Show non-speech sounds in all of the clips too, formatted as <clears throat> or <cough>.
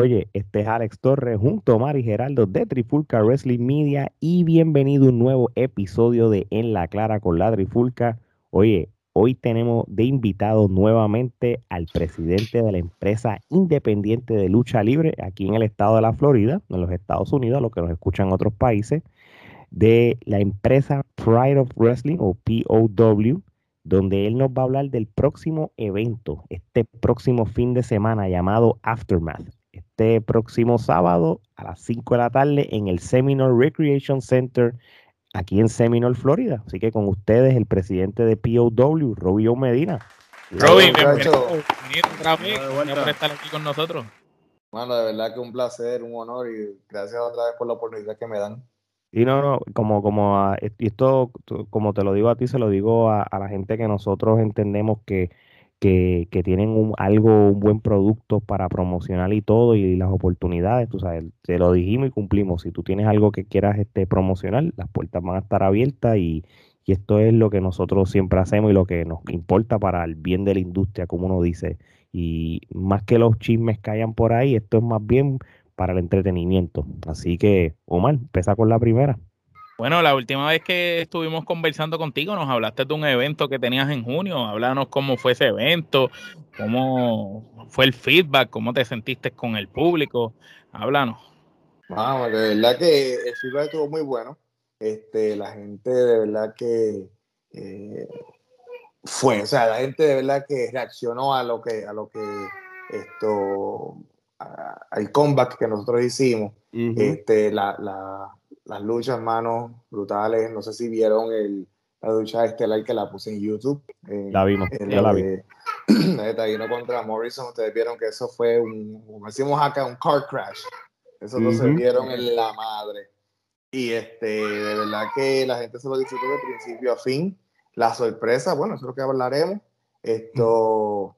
Oye, este es Alex Torres junto a Mari Geraldo de Trifulca Wrestling Media y bienvenido a un nuevo episodio de En la Clara con la Trifulca. Oye, hoy tenemos de invitado nuevamente al presidente de la empresa independiente de lucha libre aquí en el estado de la Florida, en los Estados Unidos, a los que nos escuchan en otros países, de la empresa Pride of Wrestling o POW, donde él nos va a hablar del próximo evento, este próximo fin de semana llamado Aftermath. Este próximo sábado a las 5 de la tarde en el Seminole Recreation Center aquí en Seminole, Florida. Así que con ustedes el presidente de POW, Robio Medina. Robin, bienvenido por estar aquí con nosotros. Bueno, de verdad que un placer, un honor y gracias otra vez por la oportunidad que me dan. Y no, no, como, como, esto, como te lo digo a ti, se lo digo a, la gente que nosotros entendemos que, que, tienen un, algo, un buen producto para promocionar y todo, y, las oportunidades, tú sabes, te lo dijimos y cumplimos. Si tú tienes algo que quieras este, promocionar, las puertas van a estar abiertas y, y esto es lo que nosotros siempre hacemos y lo que nos importa para el bien de la industria, como uno dice. Y más que los chismes que por ahí, esto es más bien para el entretenimiento. Así que, Omar, empieza con la primera. Bueno, la última vez que estuvimos conversando contigo nos hablaste de un evento que tenías en junio. Háblanos cómo fue ese evento, cómo fue el feedback, cómo te sentiste con el público. Háblanos. Vamos, de verdad que el feedback estuvo muy bueno. Este, la gente de verdad que eh, fue, o sea, la gente de verdad que reaccionó a lo que, a lo que esto al comeback que nosotros hicimos, este, la, la, las luchas, manos brutales. No sé si vieron el, la lucha estelar que la puse en YouTube. la vimos, ya la vi. <clears throat> Taguino contra Morrison, ustedes vieron que eso fue un, como decimos acá, un car crash. Eso no se vieron en la madre. Y este, de verdad que la gente se lo disfrutó de principio a fin. La sorpresa, bueno, eso es lo que hablaremos. Esto,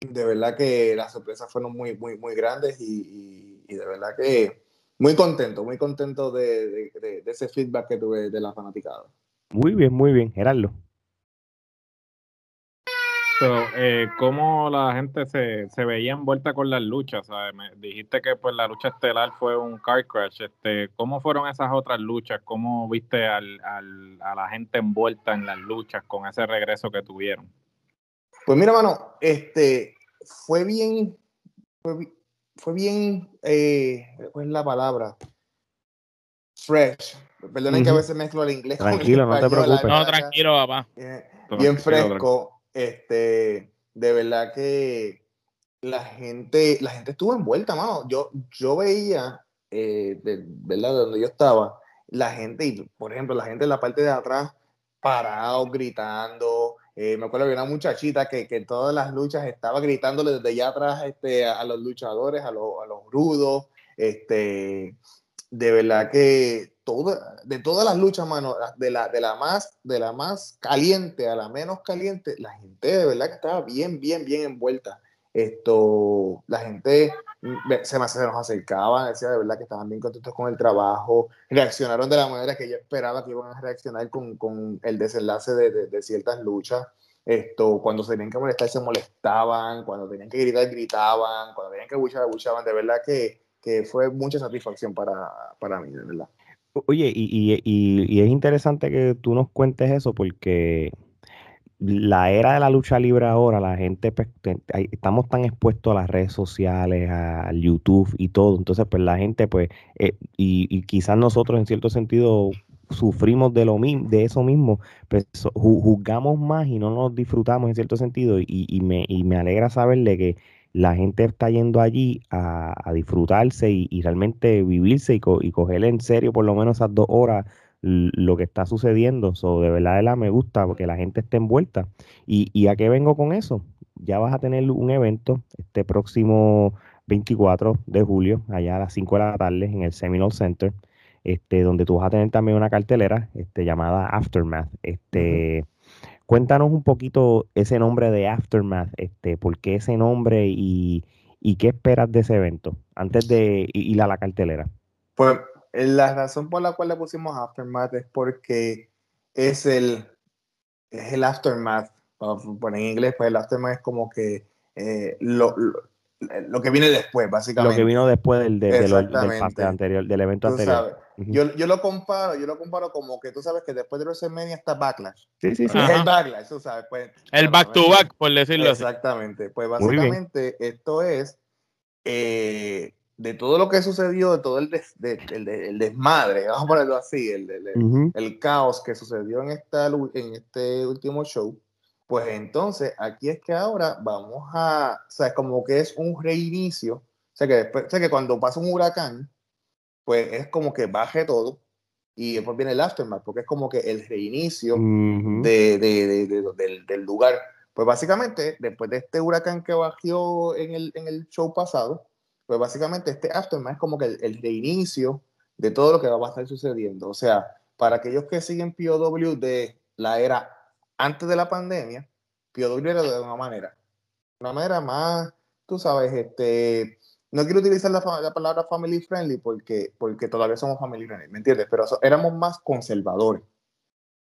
de verdad que las sorpresas fueron muy, muy, muy grandes y, de verdad que muy contento, muy contento de, ese feedback que tuve de la fanaticada. Muy bien, muy bien, Gerardo. Pero, eh, ¿cómo la gente se, se, veía envuelta con las luchas? Me dijiste que pues la lucha estelar fue un car crash. Este, ¿Cómo fueron esas otras luchas? ¿Cómo viste al, al, a la gente envuelta en las luchas con ese regreso que tuvieron? Pues mira, mano, este, fue bien, fue, bien, eh, ¿cuál es la palabra? Fresh. Perdonen que a veces mezclo el inglés. Tranquilo, no te preocupes. No, tranquilo, papá. Bien, fresco. Este, de verdad que la gente, la gente estuvo envuelta, mano. Yo, yo veía, eh, de, ¿verdad? De donde yo estaba, la gente, por ejemplo, la gente en la parte de atrás, parado, gritando, eh, me acuerdo que una muchachita que, que, en todas las luchas estaba gritándole desde allá atrás este, a, los luchadores, a, los, a los rudos. Este, de verdad que todo, de todas las luchas, mano, de la, de, la más, de la más caliente a la menos caliente, la gente de verdad que estaba bien, bien, bien envuelta. Esto, la gente se, nos acercaba, decía de verdad que estaban bien contentos con el trabajo, reaccionaron de la manera que yo esperaba que iban a reaccionar con, con el desenlace de, de, ciertas luchas. Esto, cuando se tenían que molestar, se molestaban, cuando tenían que gritar, gritaban, cuando tenían que buchar, buchaban. De verdad que, que fue mucha satisfacción para, para mí, de verdad. Oye, y, y, y, es interesante que tú nos cuentes eso porque la era de la lucha libre ahora, la gente, pues, estamos tan expuestos a las redes sociales, al YouTube y todo, entonces pues la gente, pues, eh, y, quizás nosotros en cierto sentido sufrimos de lo mismo, de eso mismo, pues juzgamos más y no nos disfrutamos en cierto sentido. Y, me, y me alegra saberle que la gente está yendo allí a, disfrutarse y, realmente vivirse y, y cogerle en serio por lo menos esas dos horas lo que está sucediendo. So, de verdad, de la me gusta porque la gente esté envuelta. ¿Y, ¿Y a qué vengo con eso? Ya vas a tener un evento este próximo 24 de julio, allá a las 5 de la tarde en el Seminole Center, este, donde tú vas a tener también una cartelera este, llamada Aftermath. Este, Cuéntanos un poquito ese nombre de Aftermath, este, por qué ese nombre y, y qué esperas de ese evento antes de ir a la cartelera. Pues la razón por la cual le pusimos Aftermath es porque es el, es el Aftermath. Bueno, en inglés, pues el Aftermath es como que eh, lo, lo que viene después, básicamente. Lo que vino después del, del, anterior, del evento anterior. yo, yo, lo comparo, yo lo comparo como que tú sabes que después de WrestleMania está Backlash. Sí, sí, sí. Es el Backlash, tú sabes. Pues, el back to back, por decirlo así. Exactamente. Pues básicamente esto es eh, de todo lo que sucedió, de todo el, el, desmadre, <laughs> vamos a ponerlo así, el, el caos que sucedió en, esta, en este último show pues entonces aquí es que ahora vamos a, o sea, es como que es un reinicio, o sea, que después, o sea, que cuando pasa un huracán, pues es como que baje todo y después viene el aftermath, porque es como que el reinicio de, de, de, del, lugar. Pues básicamente, después de este huracán que bajó en el, en el show pasado, pues básicamente este aftermath es como que el, el, reinicio de todo lo que va a estar sucediendo. O sea, para aquellos que siguen POW de la era antes de la pandemia, POW era de una manera, una manera más, tú sabes, este, no quiero utilizar la, palabra family friendly porque, porque todavía somos family friendly, ¿me entiendes? Pero éramos más conservadores.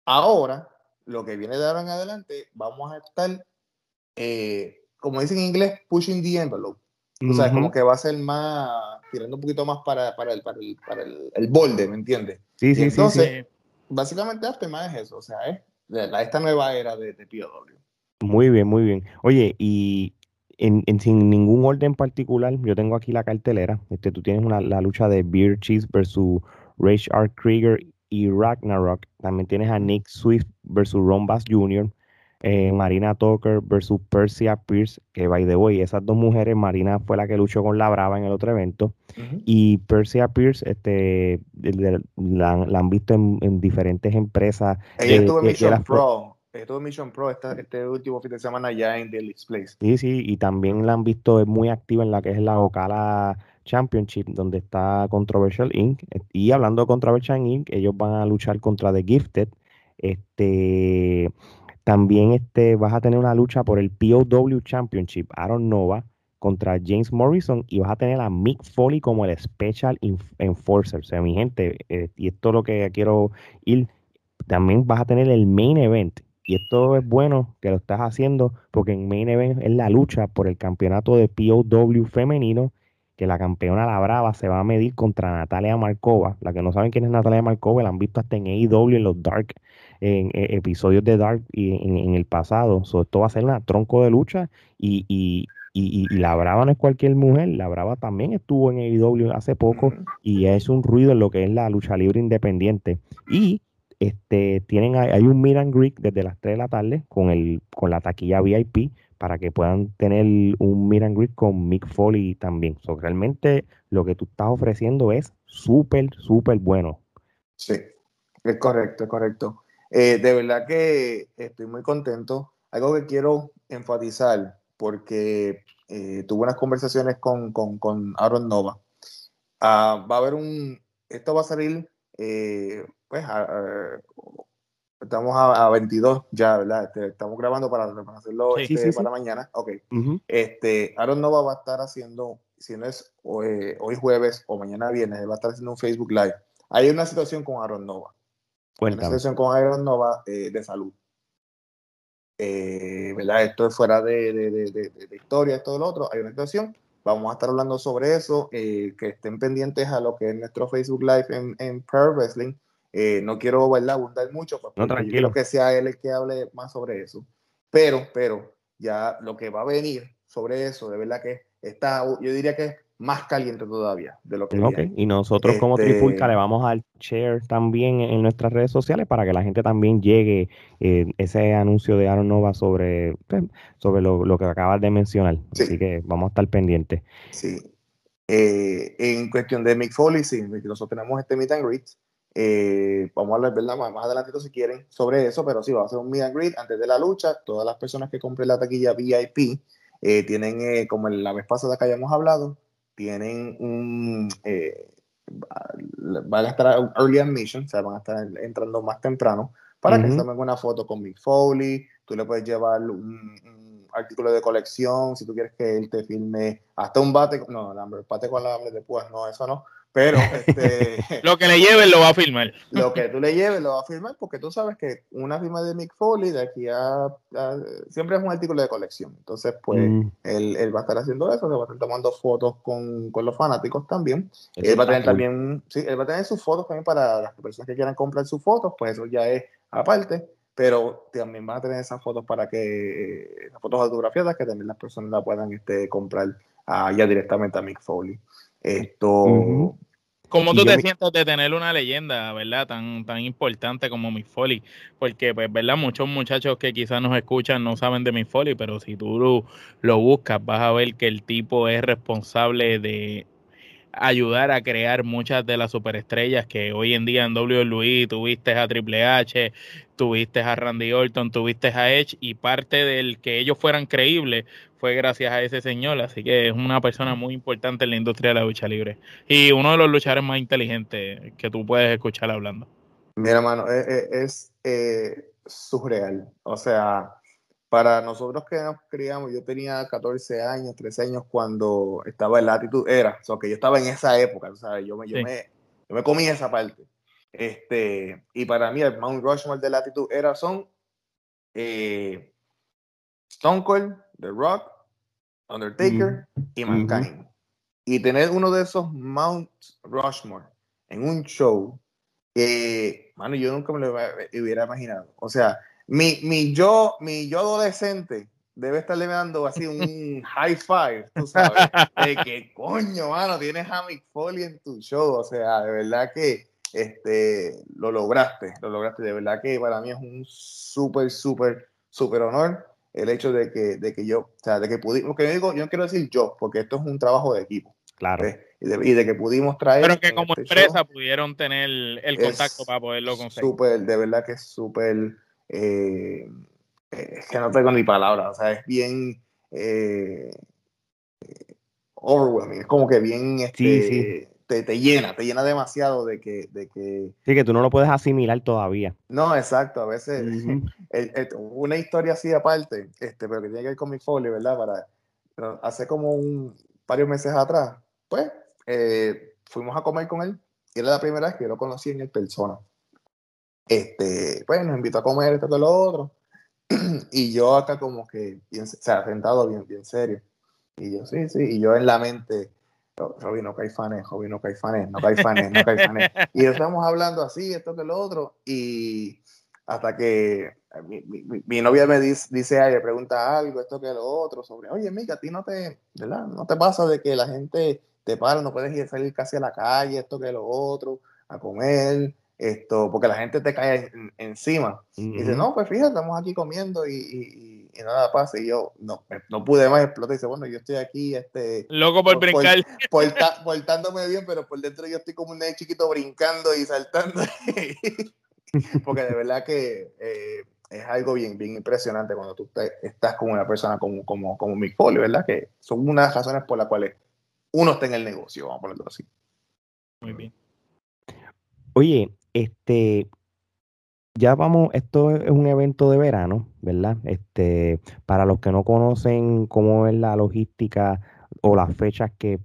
Ahora, lo que viene de ahora en adelante, vamos a estar, eh, como dicen en inglés, pushing the envelope. O sea, como que va a ser más, tirando un poquito más para, para, el, para, el, para el, borde, ¿me entiendes? Sí, sí, entonces, sí, básicamente, más es eso, o sea, es esta nueva era de, de POW. Muy bien, muy bien. Oye, y en, sin ningún orden particular, yo tengo aquí la cartelera. Este, tú tienes una, la lucha de Beer Cheese versus Rage R. Krieger y Ragnarok. También tienes a Nick Swift versus Ron Bass Jr. Eh, Marina Tucker versus Persia Pierce, que by the way, esas dos mujeres, Marina fue la que luchó con la Brava en el otro evento, y Persia Pierce, este, la, han visto en, diferentes empresas. Ella estuvo en Mission Pro, estuvo en Mission Pro este último fin de semana ya en Daily Place. Sí, sí, y también la han visto muy activa en la que es la Ocala Championship, donde está Controversial Inc. Y hablando de Controversial Inc., ellos van a luchar contra The Gifted. Este también este, vas a tener una lucha por el POW Championship, Aaron Nova contra James Morrison y vas a tener a Mick Foley como el Special Enforcer. O sea, mi gente, eh, y esto es lo que quiero ir, también vas a tener el Main Event. Y esto es bueno que lo estás haciendo porque en Main Event es la lucha por el campeonato de POW femenino que la campeona La Brava se va a medir contra Natalia Markova. La que no saben quién es Natalia Markova, la han visto hasta en AEW, en los Dark, en, eh, episodios de Dark y en, el pasado. esto va a ser una tronco de lucha y, y, y, La Brava no es cualquier mujer. La Brava también estuvo en AEW hace poco y es un ruido en lo que es la lucha libre independiente. Y este, tienen, hay un meet and greet desde las 3 de la tarde con, el, con la taquilla VIP para que puedan tener un meet and greet con Mick Foley también. So, realmente lo que tú estás ofreciendo es súper, súper bueno. Sí, es correcto, es correcto. Eh, de verdad que estoy muy contento. Algo que quiero enfatizar, porque eh, tuve unas conversaciones con, con, Aaron Nova. Ah, va a haber un, esto va a salir, eh, pues, Estamos a, 22 ya, ¿verdad? Este, estamos grabando para, hacerlo este, para mañana. Ok. este, Aaron Nova va a estar haciendo, si no es hoy, jueves o mañana viernes, va a estar haciendo un Facebook Live. Hay una situación con Aaron Nova. Una situación con Aaron Nova eh, de salud. Eh, ¿verdad? Esto es fuera de, de, de, de, historia, todo lo otro. Hay una situación. Vamos a estar hablando sobre eso. Eh, que estén pendientes a lo que es nuestro Facebook Live en, en Prayer Wrestling eh, no quiero ¿verdad? abundar mucho, pues, no, tranquilo. que sea él el que hable más sobre eso. Pero, pero, ya lo que va a venir sobre eso, de verdad que está, yo diría que es más caliente todavía de lo que okay. Y nosotros como este Trifulca le vamos a share también en nuestras redes sociales para que la gente también llegue eh, ese anuncio de Aaron Nova sobre, sobre lo, que acabas de mencionar. Así que vamos a estar pendientes. Sí. Eh, en cuestión de Mick Foley, sí, nosotros tenemos este meet and greet eh, vamos a hablar ¿verdad? Más, más adelante si quieren sobre eso, pero sí, va a ser un meet and greet antes de la lucha. Todas las personas que compren la taquilla VIP eh, tienen, eh, como la vez pasada que hayamos hablado, tienen un. van a estar early admission, o sea, van a estar entrando más temprano para que se tomen una foto con Mick Foley. Tú le puedes llevar un, artículo de colección si tú quieres que él te filme hasta un bate. No, el bate con la hambre de púas, no, eso no Pero <laughs> este, lo que le lleves lo va a firmar. Lo que tú le lleves lo va a firmar porque tú sabes que una firma de Mick Foley de aquí a, siempre es un artículo de colección. Entonces, pues mm. él, va a estar haciendo eso, se va a estar tomando fotos con, con los fanáticos también. él va a tener también, sí, él va a tener sus fotos también para las personas que quieran comprar sus fotos, pues eso ya es aparte pero también van a tener esas fotos para que, las fotos autografiadas, que también las personas la puedan este, comprar uh, ya directamente a Mick Foley. Esto. ¿Cómo tú te sientes de tener una leyenda, verdad, tan, tan importante como Mick Foley? Porque, pues, verdad, muchos muchachos que quizás nos escuchan no saben de Mick Foley, pero si tú lo, lo buscas, vas a ver que el tipo es responsable de ayudar a crear muchas de las superestrellas que hoy en día en WWE tuviste a Triple H, tuviste a Randy Orton, tuviste a Edge y parte del que ellos fueran creíbles fue gracias a ese señor, así que es una persona muy importante en la industria de la lucha libre. Y uno de los luchadores más inteligentes que tú puedes escuchar hablando. Mira, mano, e, e, es, eh, surreal, o sea, para nosotros que nos criamos, yo tenía 14 años, 13 años cuando estaba en Latitude Era, o sea, que yo estaba en esa época, ¿sabes? Yo me, yo, me, yo me comí esa parte. Este, y para mí el Mount Rushmore de Latitude Era son eh, Stone Cold, The Rock, Undertaker y Mankind. Y tener uno de esos Mount Rushmore en un show que, mano, yo nunca me lo hubiera imaginado. O sea, mi, mi, yo, mi yo adolescente debe estarle dando así un <laughs> high five, tú sabes, de que coño, mano, tienes a Mick Foley en tu show, o sea, de verdad que este, lo lograste, lo lograste, de verdad que para mí es un súper, súper, súper honor el hecho de que, de que yo, o sea, de que pudimos, que yo digo, yo no quiero decir yo, porque esto es un trabajo de equipo. Claro. Y, de, que pudimos traer. Pero que como este empresa pudieron tener el contacto para poderlo conseguir. Súper, de verdad que es súper eh, es que no tengo ni palabras, o sea, es bien eh, overwhelming, es como que bien este, Te, te, llena, te llena demasiado de que, de que... Sí, que tú no lo puedes asimilar todavía. No, exacto, a veces <laughs> una historia así aparte, este, pero que tiene que ver con mi folio, ¿verdad? Para, hace como un varios meses atrás, pues eh, fuimos a comer con él y era la primera vez que yo lo conocí en el persona. Este, pues nos invitó a comer esto que lo otro. <clears throat> y yo acá como que, bien, o sea, sentado bien, bien serio. Y yo, sí, sí, y yo en la mente, Robin, no caifanes, Robin, no caifanes, no caifanes, no caifanes. <laughs> y estamos hablando así, esto que lo otro, y hasta que mi, mi, novia me dice, dice, le pregunta algo, esto que lo otro, sobre, oye, mira, a ti no te, ¿verdad? No te pasa de que la gente te para, no puedes ir a salir casi a la calle, esto que lo otro, a comer, esto, porque la gente te cae encima. Y dice, no, pues fíjate, estamos aquí comiendo y, y, nada pasa. Y yo, no, no pude más explotar. Y dice, bueno, yo estoy aquí, este... Loco por, brincar. <laughs> portándome bien, pero por dentro yo estoy como un chiquito brincando y saltando. <laughs> porque de verdad que eh, es algo bien, bien impresionante cuando tú estás con una persona como, como, como Mick Foley, ¿verdad? Que son una de las razones por las cuales uno está en el negocio, vamos a ponerlo así. Muy bien. Oye, este, ya vamos, esto es un evento de verano, ¿verdad? Este, para los que no conocen cómo es la logística o las fechas que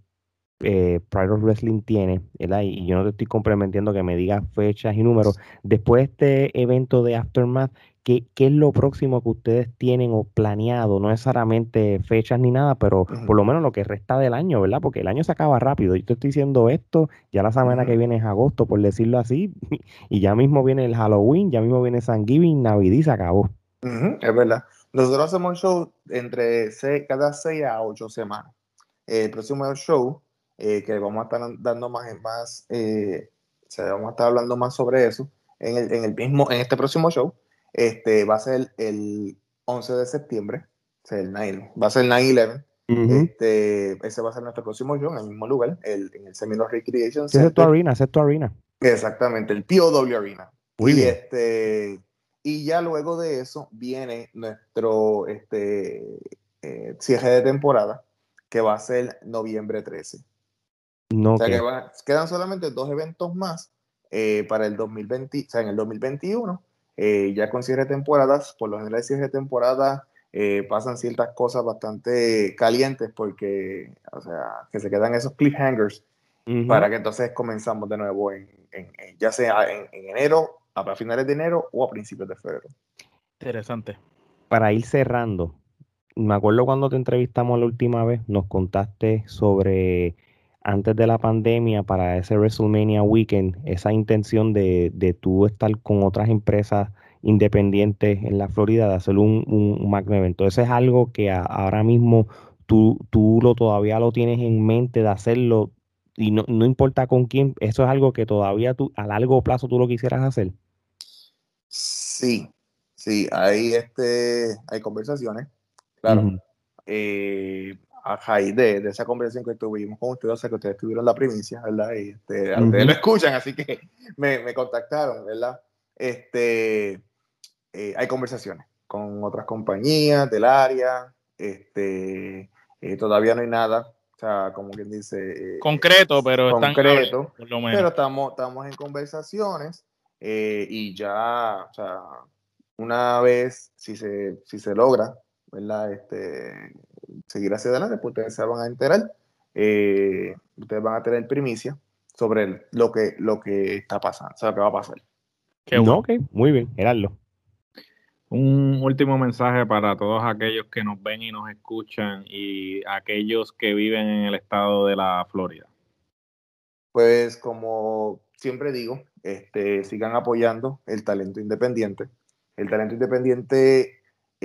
eh, Pride of Wrestling tiene, ¿verdad? Y, yo no te estoy comprometiendo que me digas fechas y números. Después de este evento de Aftermath, ¿qué, es lo próximo que ustedes tienen o planeado? No necesariamente fechas ni nada, pero por lo menos lo que resta del año, ¿verdad? Porque el año se acaba rápido. Yo te estoy diciendo esto, ya la semana que viene es agosto, por decirlo así, <laughs> y ya mismo viene el Halloween, ya mismo viene Thanksgiving, Navidad y se acabó. es verdad. Nosotros hacemos show entre cada seis a ocho semanas. El próximo show, eh, que vamos a estar dando más, más eh, vamos a estar hablando más sobre eso en el, en el mismo, en este próximo show este, va a ser el 11 de septiembre, el 9, va a ser el 9-11. este, ese va a ser nuestro próximo show en el mismo lugar, el, en el Seminole Recreation Center. es tu arena, es tu arena. Exactamente, el POW Arena. Muy y, Este, y ya luego de eso viene nuestro este, eh, cierre de temporada, que va a ser noviembre 13. No, o sea que quedan solamente dos eventos más eh, para el 2020, o sea, en el 2021 eh, ya con cierre de temporadas, por lo general cierre de temporada eh, pasan ciertas cosas bastante calientes porque, o sea, que se quedan esos cliffhangers para que entonces comenzamos de nuevo en, ya sea en, enero, a finales de enero o a principios de febrero. Interesante. Para ir cerrando, me acuerdo cuando te entrevistamos la última vez, nos contaste sobre antes de la pandemia para ese WrestleMania Weekend, esa intención de, de tú estar con otras empresas independientes en la Florida, de hacer un, un magno evento. Eso es algo que ahora mismo tú, tú lo todavía lo tienes en mente de hacerlo y no, no importa con quién, eso es algo que todavía tú a largo plazo tú lo quisieras hacer. Sí, sí, hay este, hay conversaciones, claro. Eh, a raíz de, esa conversación que tuvimos con ustedes, o sea que ustedes tuvieron la primicia, ¿verdad? Y este, ustedes lo escuchan, así que <laughs> me, me contactaron, ¿verdad? Este, eh, hay conversaciones con otras compañías del área, este, eh, todavía no hay nada, o sea, como quien dice... Eh, concreto, pero concreto, pero estamos, estamos en conversaciones y ya, o sea, una vez, si se, si se logra, ¿verdad? Este, seguir hacia adelante, pues ustedes se van a enterar, ustedes van a tener primicia sobre lo que, lo que está pasando, o sea, lo que va a pasar. Qué bueno. ok, muy bien, Gerardo. Un último mensaje para todos aquellos que nos ven y nos escuchan y aquellos que viven en el estado de la Florida. Pues como siempre digo, este, sigan apoyando el talento independiente. El talento independiente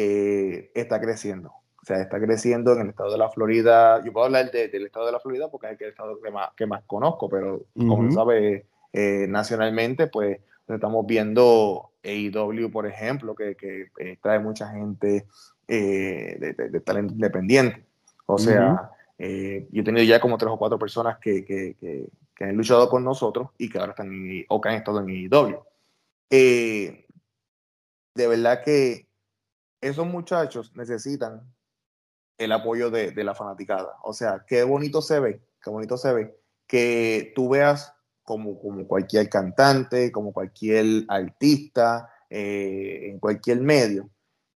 eh, está creciendo. O sea, está creciendo en el estado de la Florida. Yo puedo hablar del estado de la Florida porque es el estado que más, que más conozco, pero como sabe, eh, nacionalmente, pues estamos viendo AEW, por ejemplo, que, eh, trae mucha gente eh, de, talento independiente. O sea, eh, yo he tenido ya como tres o cuatro personas que, han luchado con nosotros y que ahora están en, o que han estado en AEW. de verdad que esos muchachos necesitan el apoyo de, de la fanaticada. O sea, qué bonito se ve, qué bonito se ve que tú veas como, como cualquier cantante, como cualquier artista, eh, en cualquier medio,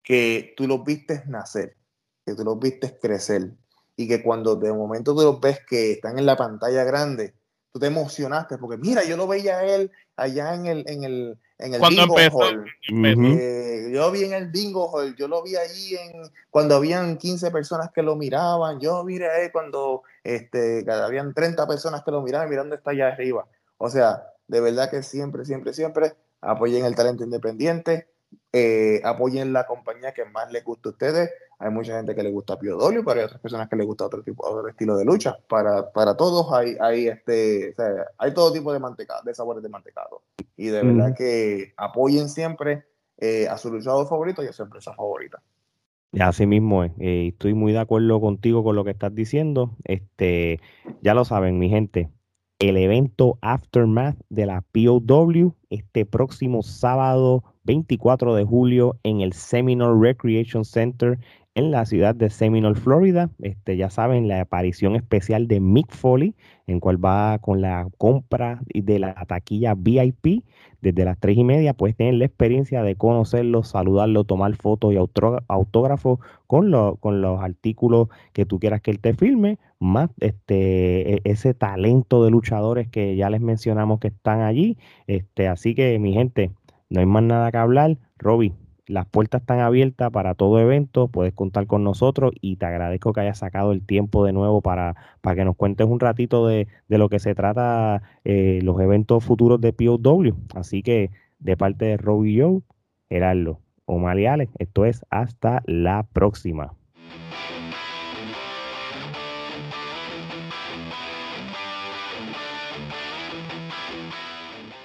que tú los vistes nacer, que tú los vistes crecer y que cuando de momento tú los ves que están en la pantalla grande, tú te emocionaste porque mira, yo lo veía a él allá en el, en el, en el bingo hall. Eh, yo vi en el bingo hall, yo lo vi ahí en, cuando habían 15 personas que lo miraban, yo miré a él cuando este, habían 30 personas que lo miraban, mirando está allá arriba. O sea, de verdad que siempre, siempre, siempre apoyen el talento independiente, eh, apoyen la compañía que más les gusta a ustedes. Hay mucha gente que le gusta Pio Dolio, pero hay otras personas que les gusta otro tipo, otro estilo de lucha. Para, para todos hay, hay este, hay todo tipo de mantecado, de sabores de mantecado. Y de verdad que apoyen siempre eh, a su luchador favorito y a su empresa favorita. Y así mismo es. Eh, estoy muy de acuerdo contigo con lo que estás diciendo. Este, ya lo saben, mi gente el evento Aftermath de la POW este próximo sábado 24 de julio en el Seminole Recreation Center en la ciudad de Seminole, Florida. Este, ya saben, la aparición especial de Mick Foley, en cual va con la compra de la taquilla VIP desde las tres y media, puedes tener la experiencia de conocerlo, saludarlo, tomar fotos y autógrafos con, con los artículos que tú quieras que él te filme, más este, e, ese talento de luchadores que ya les mencionamos que están allí. Este, así que, mi gente, no hay más nada que hablar. Robbie, las puertas están abiertas para todo evento, puedes contar con nosotros y te agradezco que hayas sacado el tiempo de nuevo para, para que nos cuentes un ratito de, lo que se trata eh, los eventos futuros de POW. Así que de parte de Robbie Joe, Gerardo, Omar y Alex, esto es hasta la próxima.